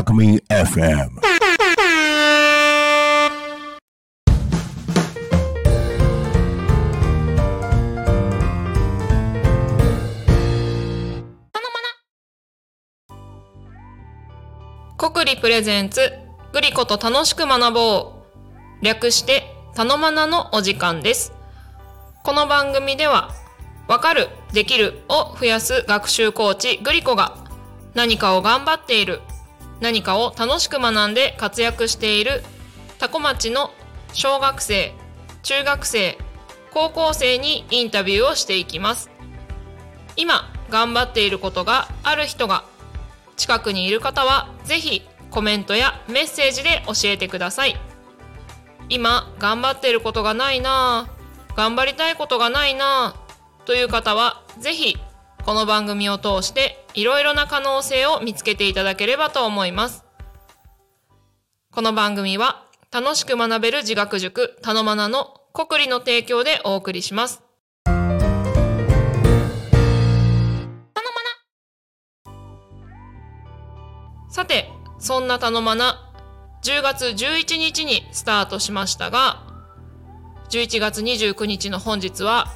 Alchemy FM. 国立プレゼンツグリコと楽しく学ぼう略してたのまなのお時間ですこの番組ではわかるできるを増やす学習コーチグリコが何かを頑張っている。何かを楽しく学んで活躍しているタコ町の小学生中学生高校生にインタビューをしていきます。今頑張っていることがある人が近くにいる方はぜひコメントやメッセージで教えてください。今頑張っていることがないなぁ。頑張りたいことがないなぁという方はぜひこの番組を通していろいろな可能性を見つけていただければと思います。この番組は楽しく学べる自学塾たのまなの国理の提供でお送りします。さてそんなたのまな10月11日にスタートしましたが11月29日の本日は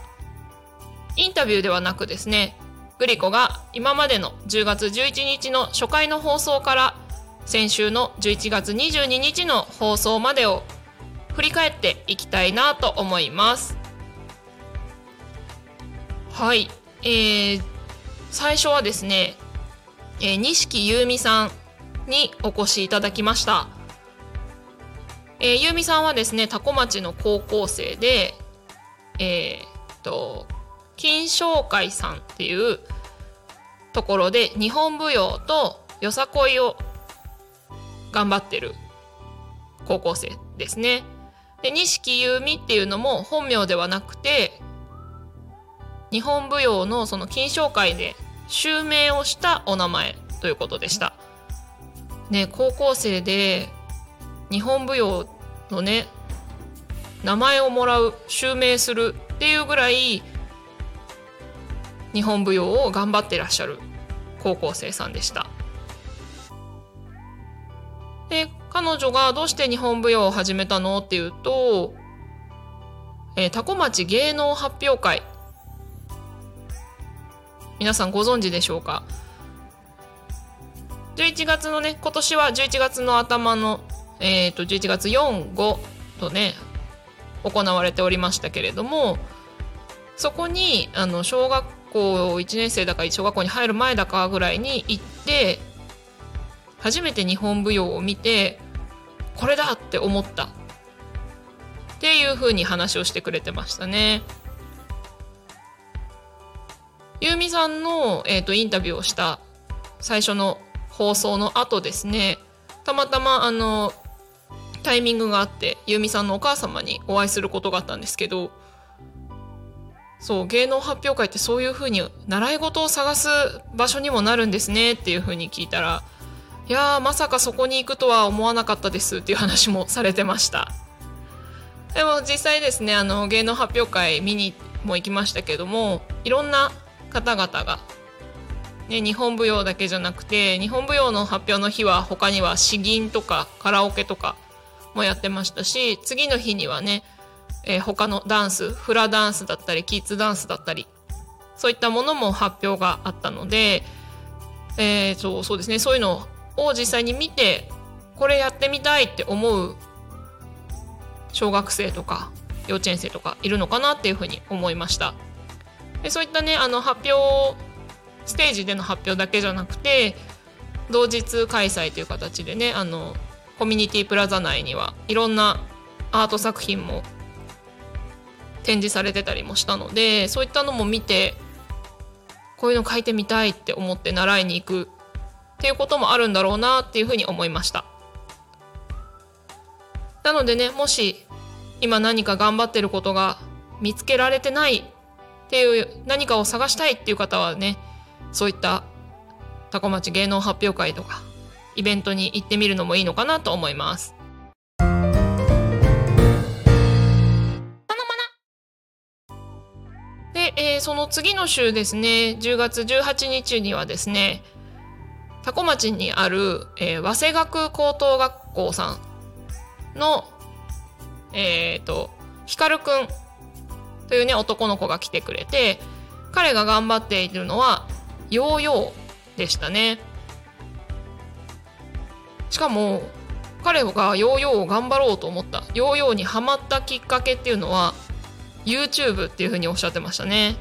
インタビューではなくですねグリコが今までの10月11日の初回の放送から先週の11月22日の放送までを振り返っていきたいなと思います。はいえー、最初はですね、えー、錦優美さんにお越しいただきました。えー、ゆうみさんはですね多古町の高校生でえー、っと金賞会さんっていうところで日本舞踊とよさこいを頑張ってる高校生ですね。で錦優美っていうのも本名ではなくて日本舞踊のその金賞会で襲名をしたお名前ということでした。ね高校生で日本舞踊のね名前をもらう襲名するっていうぐらい日本舞踊を頑張ってらっしゃる高校生さんでした。で彼女がどうして日本舞踊を始めたのっていうと、えー、多古町芸能発表会。皆さんご存知でしょうか？11月のね今年は11月の頭のえーと、11月45とね行われておりましたけれどもそこにあの小学校1年生だか小学校に入る前だかぐらいに行って初めて日本舞踊を見てこれだって思ったっていうふうに話をしてくれてましたね。ゆうみさんの、えーとインタビューをした最初の放送の後ですねたまたまあのタイミングがあって由美さんのお母様にお会いすることがあったんですけどそう芸能発表会ってそういうふうに習い事を探す場所にもなるんですねっていうふうに聞いたらいやーまさかそこに行くとは思わなかったですっていう話もされてました。でも実際ですねあの芸能発表会見にも行きましたけどもいろんな方々が、ね、日本舞踊だけじゃなくて日本舞踊の発表の日は他には詩吟とかカラオケとかもやってましたし次の日にはね、えー、他のダンスフラダンスだったりキッズダンスだったりそういったものも発表があったので、えー、そうそうですねそういうのを実際に見てこれやってみたいって思う小学生とか幼稚園生とかいるのかなっていうふうに思いました。でそういったねあの発表ステージでの発表だけじゃなくて同日開催という形でねあのコミュニティプラザ内にはいろんなアート作品も展示されてたりもしたのでそういったのも見てこういうの書いてみたいって思って習いに行くっていうこともあるんだろうなっていうふうに思いました。なのでねもし今何か頑張ってることが見つけられてないっていう何かを探したいっていう方はねそういった多古町芸能発表会とかイベントに行ってみるのもいいのかなと思います。でえーその次の週ですね。10月18日にはですね多古町にある、えー早稲学高等学校さんのえっ、と光くんというね男の子が来てくれて彼が頑張っているのはヨーヨーでしたね。しかも彼がヨーヨーを頑張ろうと思った。ヨーヨーにハマったきっかけっていうのは YouTube っていうふうにおっしゃってましたね。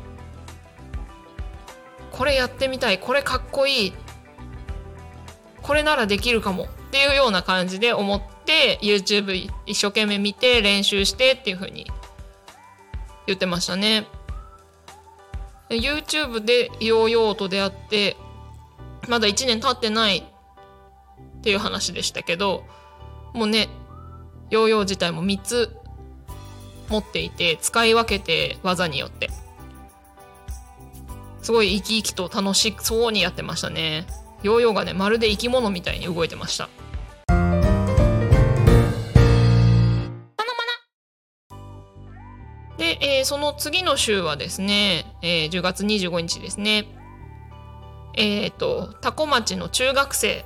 これやってみたい。これかっこいい。これならできるかも。っていうような感じで思って YouTube 一生懸命見て練習してっていうふうに言ってましたね。YouTube でヨーヨーと出会ってまだ1年経ってないっていう話でしたけどもうねヨーヨー自体も3つ持っていて使い分けて技によって。すごい生き生きと楽しそうにやってましたね。ヨーヨーがねまるで生き物みたいに動いてました。で、えーその次の週はですね、えー10月25日ですね。えっ、と多古町の中学生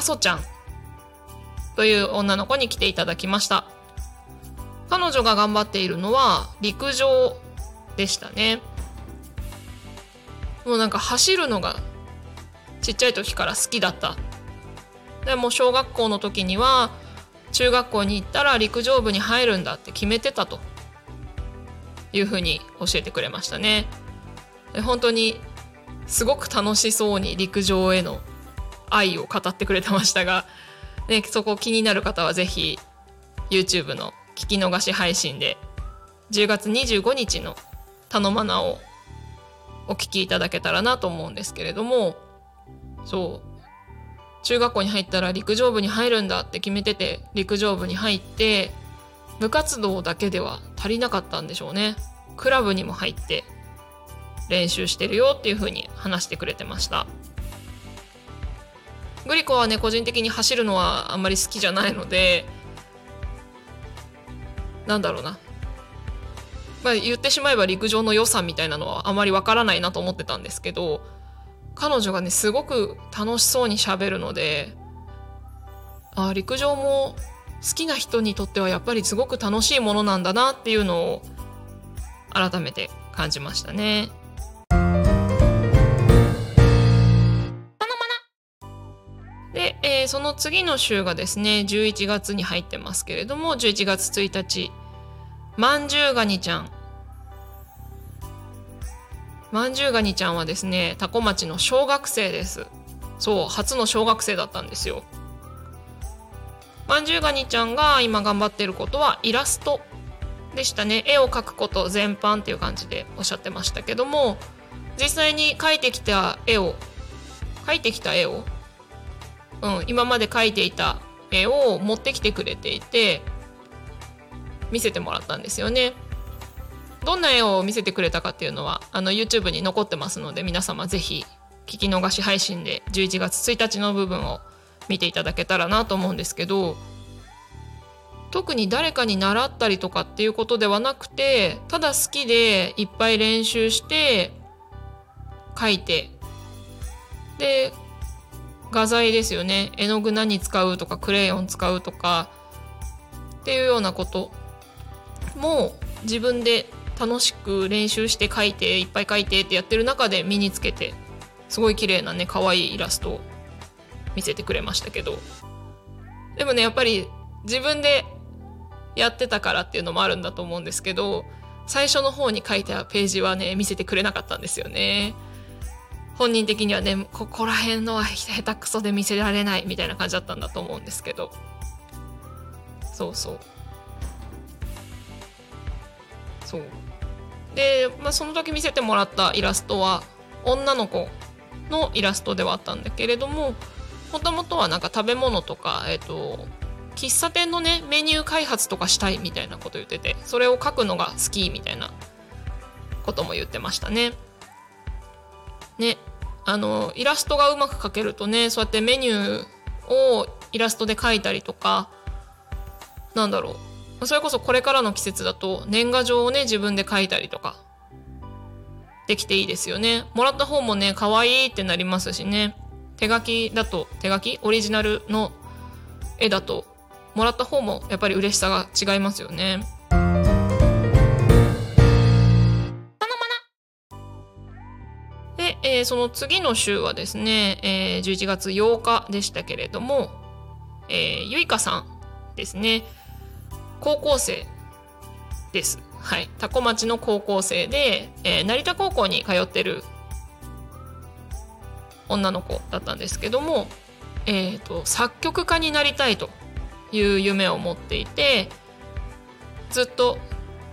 あそちゃん。という女の子に来ていただきました。彼女が頑張っているのは陸上でしたね。もうなんか走るのがちっちゃい時から好きだった。でも小学校の時には中学校に行ったら陸上部に入るんだって決めてたと。いうふうに教えてくれましたね。で本当にすごく楽しそうに陸上への愛を語ってくれてましたが、ね、そこ気になる方はぜひ YouTube の聞き逃し配信で10月25日の「たのまな」をお聞きいただけたらなと思うんですけれどもそう。中学校に入ったら陸上部に入るんだって決めてて陸上部に入って部活動だけでは足りなかったんでしょうね。クラブにも入って練習してるよっていう風に話してくれてました。グリコはね個人的に走るのはあんまり好きじゃないのでなんだろうなまあ言ってしまえば陸上の良さみたいなのはあまりわからないなと思ってたんですけど彼女がねすごく楽しそうにしゃべるのであ陸上も好きな人にとってはやっぱりすごく楽しいものなんだなっていうのを改めて感じましたね。その次の週がですね11月に入ってますけれども11月1日。まんじゅうガニちゃん。まんじゅうガニちゃんはですね多古町の小学生です。そう初の小学生だったんですよ。まんじゅうガニちゃんが今頑張ってることはイラストでしたね。絵を描くこと全般っていう感じでおっしゃってましたけども実際に描いてきた絵を描いてきた絵をうん、今まで描いていた絵を持ってきてくれていて見せてもらったんですよね。どんな絵を見せてくれたかっていうのはあの YouTube に残ってますので皆様ぜひ聞き逃し配信で11月1日の部分を見ていただけたらなと思うんですけど特に誰かに習ったりとかっていうことではなくてただ好きでいっぱい練習して描いてで画材ですよね。絵の具何使うとかクレヨン使うとか。っていうようなこと。も自分で楽しく練習して描いていっぱい描いてってやってる中で身につけてすごい綺麗なね可愛いイラストを見せてくれましたけど。でもねやっぱり自分でやってたからっていうのもあるんだと思うんですけど最初の方に書いたページはね見せてくれなかったんですよね。本人的にはねここら辺のは下手くそで見せられないみたいな感じだったんだと思うんですけど。そうそう。そう。で、まあ、その時見せてもらったイラストは女の子のイラストではあったんだけれどももともとはなんか食べ物とかえっ、と喫茶店のねメニュー開発とかしたいみたいなこと言っててそれを書くのが好きみたいなことも言ってましたね。ね。あのイラストがうまく描けるとねそうやってメニューをイラストで描いたりとかなんだろう。それこそこれからの季節だと年賀状をね自分で描いたりとかできていいですよね。もらった方もね可愛いってなりますしね。手書きだと手書き？オリジナルの絵だともらった方もやっぱり嬉しさが違いますよね。えーその次の週はですね、えー11月8日でしたけれども、えーゆいかさんですね高校生です。はい、多古町の高校生で、えー成田高校に通ってる女の子だったんですけども、えー、と作曲家になりたいという夢を持っていてずっと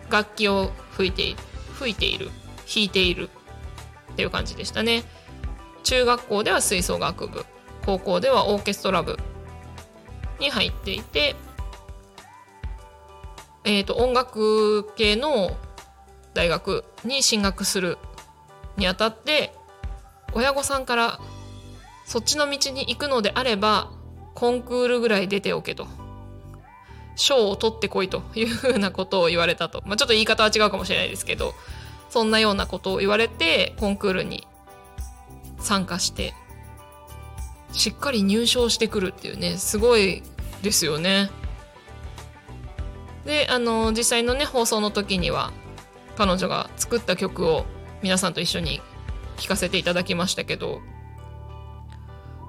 楽器を吹いて吹いている弾いているっていう感じでしたね。中学校では吹奏楽部高校ではオーケストラ部に入っていてえー、と音楽系の大学に進学するにあたって親御さんからそっちの道に行くのであればコンクールぐらい出ておけと賞を取ってこいというふうなことを言われたと、まあ、ちょっと言い方は違うかもしれないですけどそんなようなことを言われてコンクールに参加してしっかり入賞してくるっていうねすごいですよね。であの実際のね放送の時には彼女が作った曲を皆さんと一緒に聴かせていただきましたけど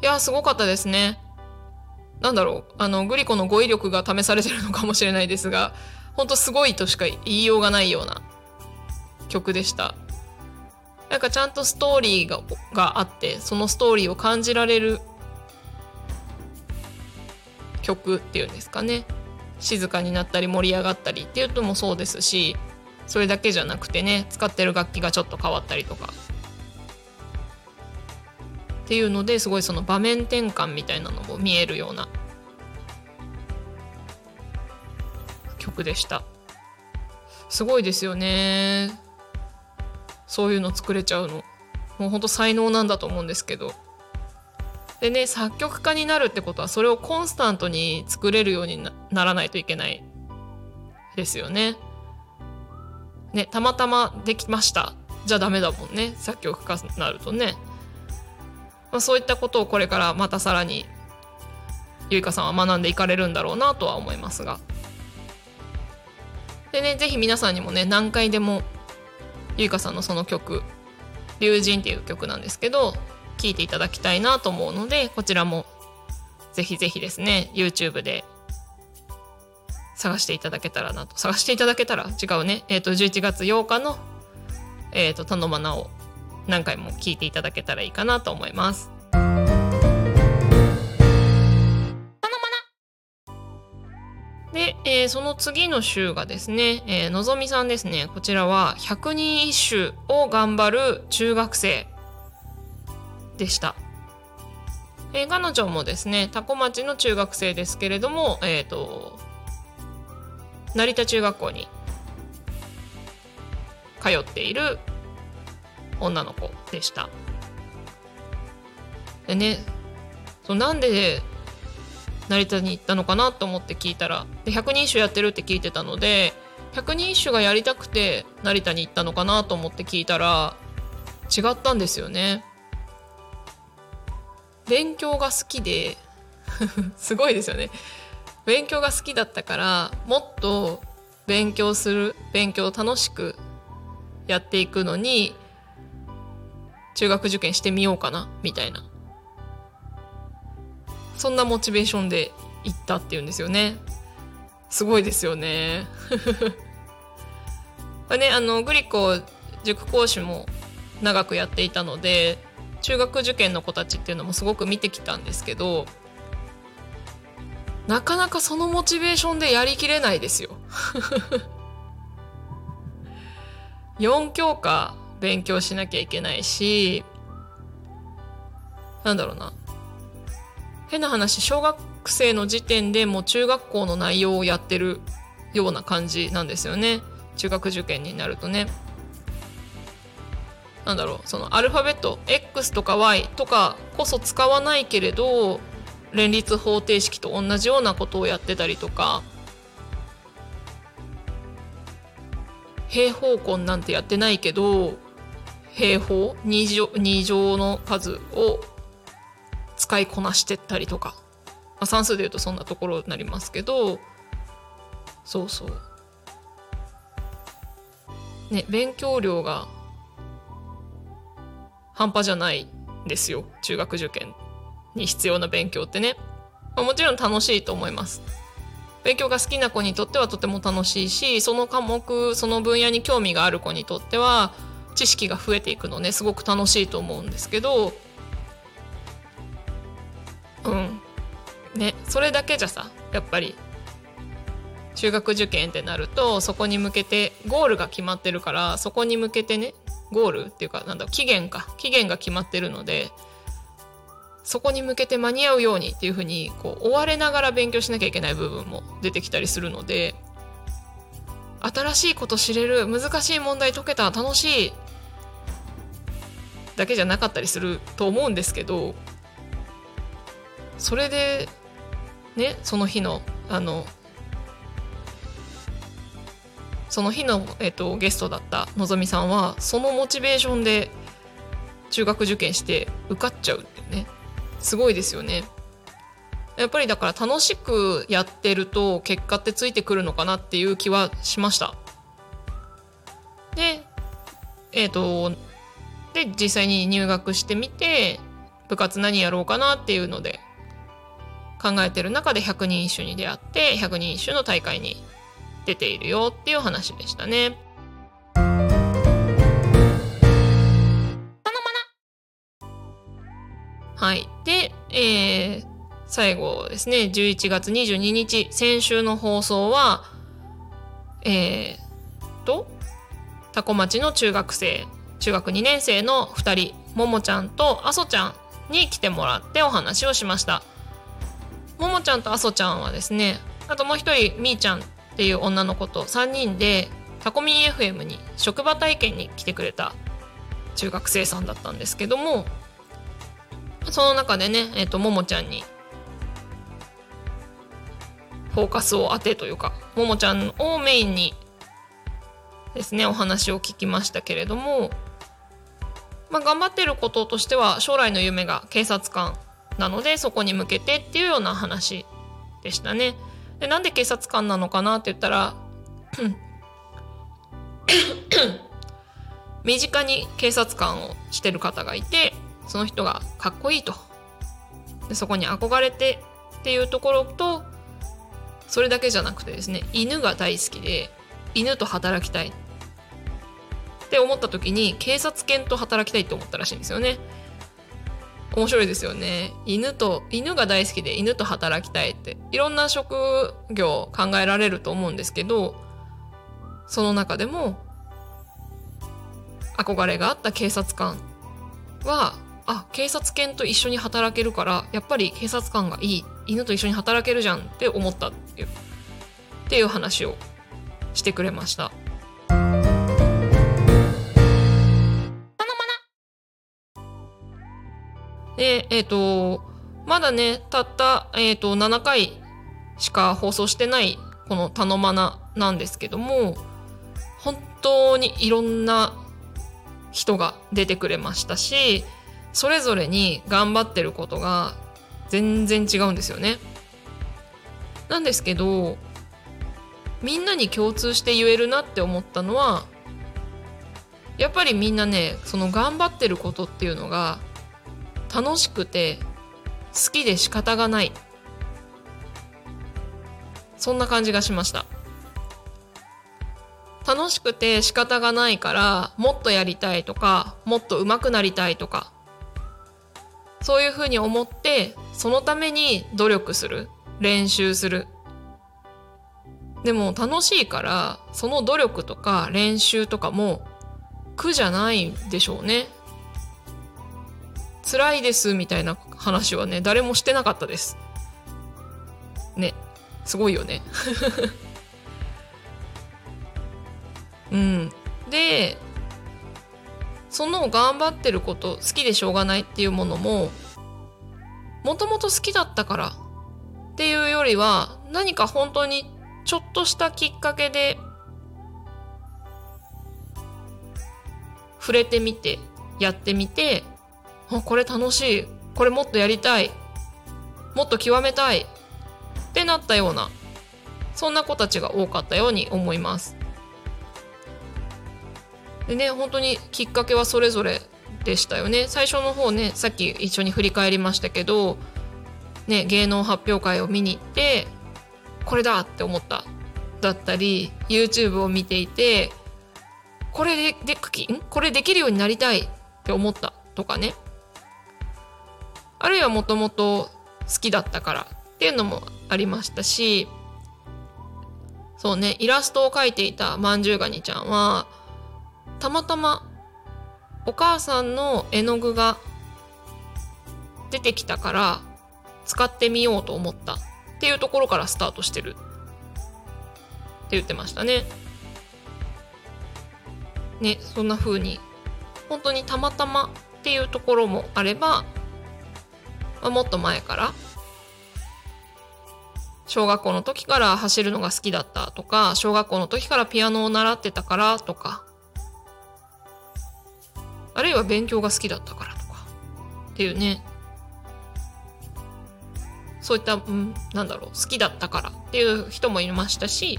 いやすごかったですねなんだろうあのグリコの語彙力が試されてるのかもしれないですが本当すごいとしか言いようがないような曲でした。なんかちゃんとストーリーががあってそのストーリーを感じられる曲っていうんですかね。静かになったり盛り上がったりっていうのもそうですしそれだけじゃなくてね使ってる楽器がちょっと変わったりとか。っていうのですごいその場面転換みたいなのも見えるような曲でした。すごいですよね。そういうの作れちゃうのもうほんと才能なんだと思うんですけどでね作曲家になるってことはそれをコンスタントに作れるようにならないといけないですよね。ねたまたまできましたじゃダメだもんね作曲家になるとね。まあ、そういったことをこれからまたさらにゆいかさんは学んでいかれるんだろうなとは思いますが。でね是非皆さんにもね何回でもゆいかさんのその曲「龍神」っていう曲なんですけど聴いていただきたいなと思うのでこちらもぜひぜひですね YouTube で探していただけたらなと探していただけたら違うねえっ、と11月8日のえっ、と「たのまな」を何回も聞いていただけたらいいかなと思います。で、えーその次の週がですね、えーのぞみさんですねこちらは百人一首を頑張る中学生でした。えー彼女もですね多古町の中学生ですけれども、えー、と成田中学校に通っている女の子でした。でねそうなんで成田に行ったのかなと思って聞いたらで百人一首やってるって聞いてたので百人一首がやりたくて成田に行ったのかなと思って聞いたら違ったんですよね。勉強が好きで すごいですよね勉強が好きだったからもっと勉強する勉強を楽しくやっていくのに中学受験してみようかなみたいなそんなモチベーションで行ったっていうんですよね。すごいですよね。ねあのグリコ塾講師も長くやっていたので中学受験の子たちっていうのもすごく見てきたんですけどなかなかそのモチベーションでやりきれないですよ。4教科勉強しなきゃいけないしなんだろうな。変な話小学生の時点でもう中学校の内容をやってるような感じなんですよね中学受験になるとね。なんだろうそのアルファベット X とか Y とかこそ使わないけれど連立方程式と同じようなことをやってたりとか平方根なんてやってないけど平方2乗 ,2 乗の数を使いこなしてったりとか、まあ、算数でいうとそんなところになりますけど。そうそう。ね勉強量が半端じゃないんですよ。中学受験に必要な勉強ってね、まあ、もちろん楽しいと思います。勉強が好きな子にとってはとても楽しいしその科目その分野に興味がある子にとっては知識が増えていくのね。すごく楽しいと思うんですけど。ねそれだけじゃさやっぱり。中学受験ってなるとそこに向けてゴールが決まってるからそこに向けてねゴールっていうかなんだ期限か。期限が決まってるのでそこに向けて間に合うようにっていうふうにこう追われながら勉強しなきゃいけない部分も出てきたりするので新しいこと知れる難しい問題解けた楽しいだけじゃなかったりすると思うんですけどそれでねその日のあのその日の、えっと、ゲストだったのぞみさんはそのモチベーションで中学受験して受かっちゃうってねすごいですよね。やっぱりだから楽しくやってると結果ってついてくるのかなっていう気はしました。で、えっ、ー、と、で、実際に入学してみて、部活何やろうかなっていうので考えてる中で100人一首に出会って100人一首の大会に出ているよっていう話でしたね。はい。で、えー、最後ですね、11月22日、先週の放送は、えー、と、多古町の中学生、中学2年生の2人、ももちゃんとあそちゃんに来てもらってお話をしました。ももちゃんとあそちゃんはですね、あともう一人、みーちゃんっていう女の子と3人でタコミン FM に職場体験に来てくれた中学生さんだったんですけどもその中でね、えーと、ももちゃんにフォーカスを当てというかももちゃんをメインにですねお話を聞きましたけれども、まあ、頑張ってることとしては将来の夢が警察官なのでそこに向けてっていうような話でしたね。でなんで警察官なのかなって言ったら 身近に警察官をしてる方がいてその人がかっこいいとでそこに憧れてっていうところとそれだけじゃなくてですね犬が大好きで犬と働きたいって思った時に警察犬と働きたいって思ったらしいんですよね。面白いですよね。犬と犬が大好きで犬と働きたいって。いろんな職業考えられると思うんですけどその中でも憧れがあった警察官はあ警察犬と一緒に働けるからやっぱり警察官がいい。犬と一緒に働けるじゃんって思ったっていうっていう話をしてくれました。で、えっ、ー、と、まだね、たった、えっ、ー、と、7回しか放送してないこの「たのまな」なんですけども本当にいろんな人が出てくれましたしそれぞれに頑張ってることが全然違うんですよね。なんですけどみんなに共通して言えるなって思ったのはやっぱりみんなねその頑張ってることっていうのが楽しくて好きで仕方がない。そんな感じがしました。楽しくて仕方がないからもっとやりたいとかもっと上手くなりたいとかそういうふうに思ってそのために努力する。練習する。でも楽しいからその努力とか練習とかも苦じゃないでしょうね。辛いですみたいな話はね誰もしてなかったです。ね。すごいよね。うん。でその頑張ってること好きでしょうがないっていうものももともと好きだったからっていうよりは何か本当にちょっとしたきっかけで触れてみてやってみてあこれ楽しい。これもっとやりたい。もっと極めたい。ってなったようなそんな子たちが多かったように思います。でね本当にきっかけはそれぞれでしたよね。最初の方ねさっき一緒に振り返りましたけど、ね、芸能発表会を見に行ってこれだって思った。だったり YouTube を見ていてこれででん？これできるようになりたいって思ったとかね。あるいはもともと好きだったからっていうのもありましたしそうねイラストを描いていたまんじゅうがにちゃんはたまたまお母さんの絵の具が出てきたから使ってみようと思ったっていうところからスタートしてるって言ってましたね。ねそんな風に本当にたまたまっていうところもあれば、まあ、もっと前から？小学校の時から走るのが好きだったとか小学校の時からピアノを習ってたからとか。あるいは勉強が好きだったからとか。っていうね。そういった、うん、なんだろう。好きだったからっていう人もいましたし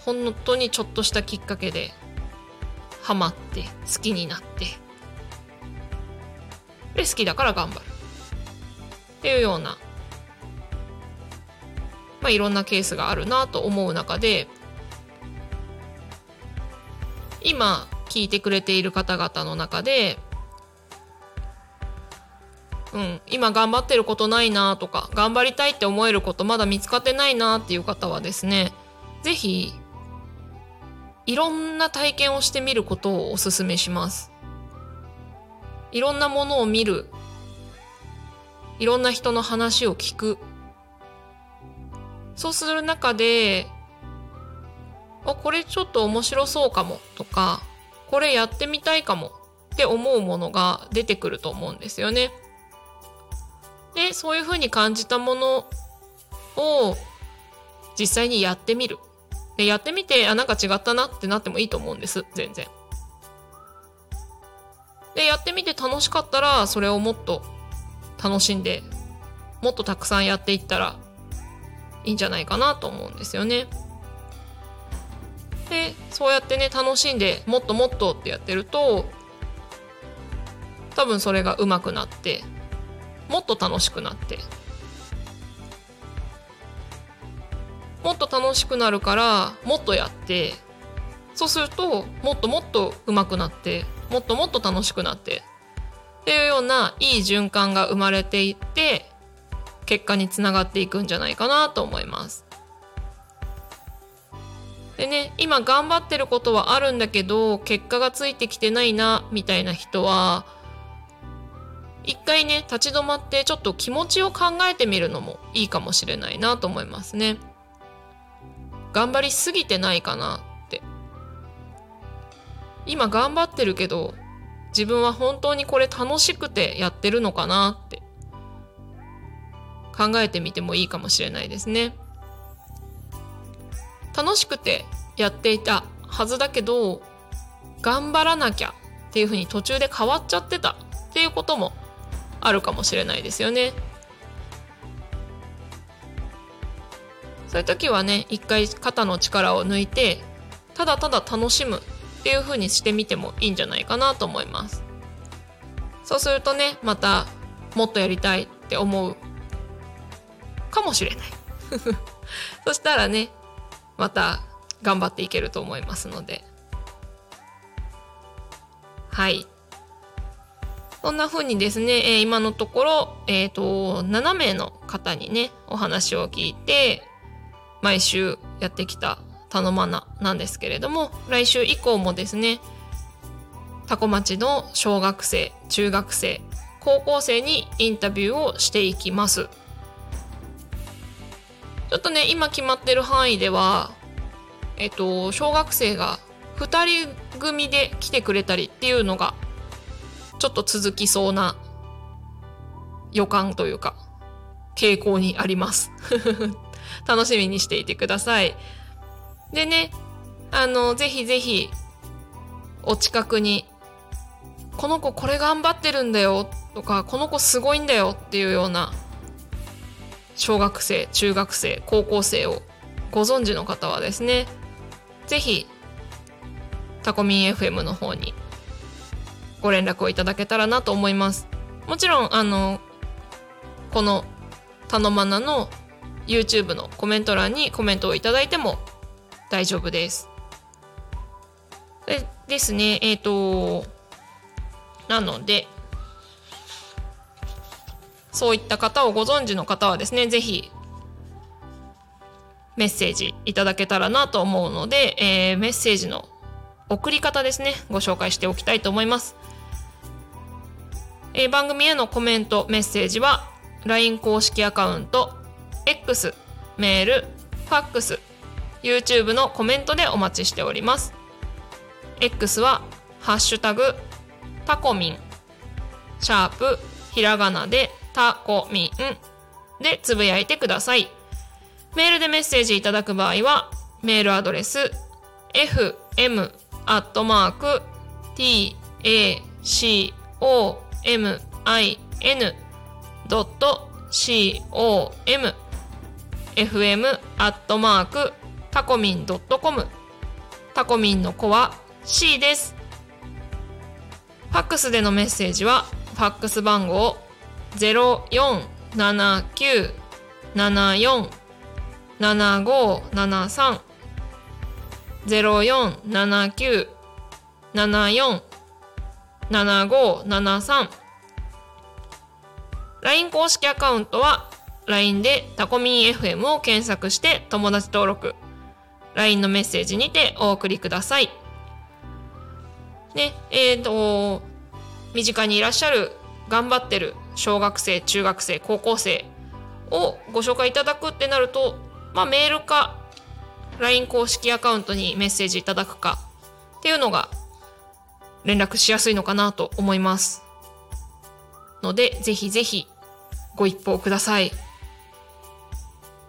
本当にちょっとしたきっかけでハマって好きになって。で好きだから頑張る。っていうようなまあいろんなケースがあるなと思う中で今聞いてくれている方々の中でうん、今頑張ってることないなとか頑張りたいって思えることまだ見つかってないなっていう方はですね是非いろんな体験をしてみることをおすすめします。いろんなものを見る。いろんな人の話を聞く。そうする中で、あ、これちょっと面白そうかもとか、これやってみたいかもって思うものが出てくると思うんですよね。で、そういうふうに感じたものを実際にやってみる。で、やってみて、あ、なんか違ったなってなってもいいと思うんです。全然。で、やってみて楽しかったら、それをもっと楽しんで、もっとたくさんやっていったらいいんじゃないかなと思うんですよね。で、そうやってね、楽しんで、もっともっとってやってると、多分それが上手くなって、もっと楽しくなって、もっと楽しくなるからもっとやってそうするともっともっと上手くなってもっともっと楽しくなってっていうようないい循環が生まれていって結果につながっていくんじゃないかなと思います。でね今頑張ってることはあるんだけど結果がついてきてないなみたいな人は一回ね立ち止まってちょっと気持ちを考えてみるのもいいかもしれないなと思いますね。頑張りすぎてないかなって今頑張ってるけど自分は本当にこれ楽しくてやってるのかなって考えてみてもいいかもしれないですね楽しくてやっていたはずだけど頑張らなきゃっていうふうに途中で変わっちゃってたっていうこともあるかもしれないですよね。そういう時はね一回肩の力を抜いてただただ楽しむっていう風にしてみてもいいんじゃないかなと思います。そうするとねまたもっとやりたいって思うかもしれない。そしたらねまた頑張っていけると思いますので。はい。そんな風にですね、えー、今のところ、えっ、ー、と、7名の方にね、お話を聞いて、毎週やってきた頼まななんですけれども来週以降もですね多古町の小学生中学生高校生にインタビューをしていきますちょっとね今決まってる範囲ではえっと小学生が2人組で来てくれたりっていうのがちょっと続きそうな予感というか傾向にあります 楽しみにしていてください。でね、あの、ぜひぜひ、お近くにこの子これ頑張ってるんだよとかこの子すごいんだよっていうような小学生中学生高校生をご存知の方はですね是非タコミン FM の方にご連絡をいただけたらなと思います。もちろんあのこの「たのまな」の YouTube のコメント欄にコメントをいただいても大丈夫です。でですねえっ、ー、となのでそういった方をご存知の方はですね是非メッセージいただけたらなと思うので、えー、メッセージの送り方ですねご紹介しておきたいと思います、えー、番組へのコメントメッセージは LINE 公式アカウント X メールファックス YouTube のコメントでお待ちしております。X はハッシュタグタコミン。シャープひらがなでタコミン。でつぶやいてください。メールでメッセージいただく場合はメールアドレス fm アタコミンドットコム。タコミンの子は C です。ファックスでのメッセージはファックス番号0479747573 0479747573 LINE 公式アカウントは LINE でタコミン FM を検索して友達登録。LINE のメッセージにてお送りください。ね、えっ、ー、と、身近にいらっしゃる頑張ってる小学生、中学生、高校生をご紹介いただくってなると、まあ、メールか LINE 公式アカウントにメッセージいただくかっていうのが連絡しやすいのかなと思います。ので、ぜひぜひご一報ください。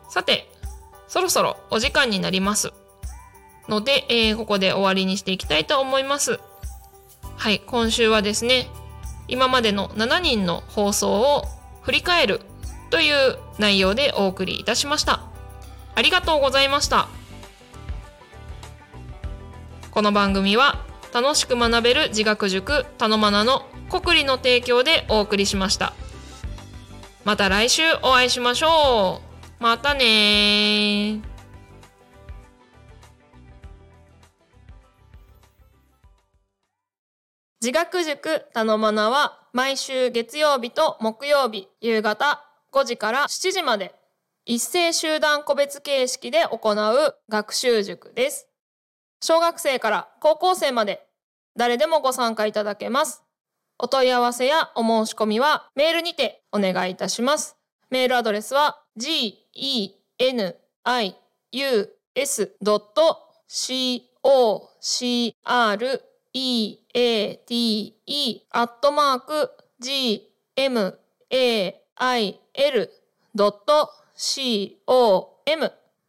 さて、そろそろお時間になります。ので、えー、ここで終わりにしていきたいと思います。はい、今週はですね、今までの7人の放送を振り返るという内容でお送りいたしました。ありがとうございました。この番組は楽しく学べる自学塾たのまなの国理の提供でお送りしました。また来週お会いしましょう。またね自学塾たのまなは毎週月曜日と木曜日夕方5時から7時まで一斉集団個別形式で行う学習塾です。小学生から高校生まで誰でもご参加いただけます。お問い合わせやお申し込みはメールにてお願いいたします。メールアドレスは genius.co.create アットマーク gmail.com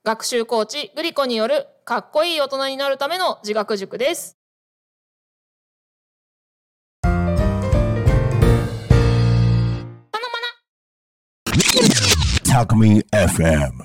学習コーチグリコによるかっこいい大人になるための自学塾です。Alchemy FM.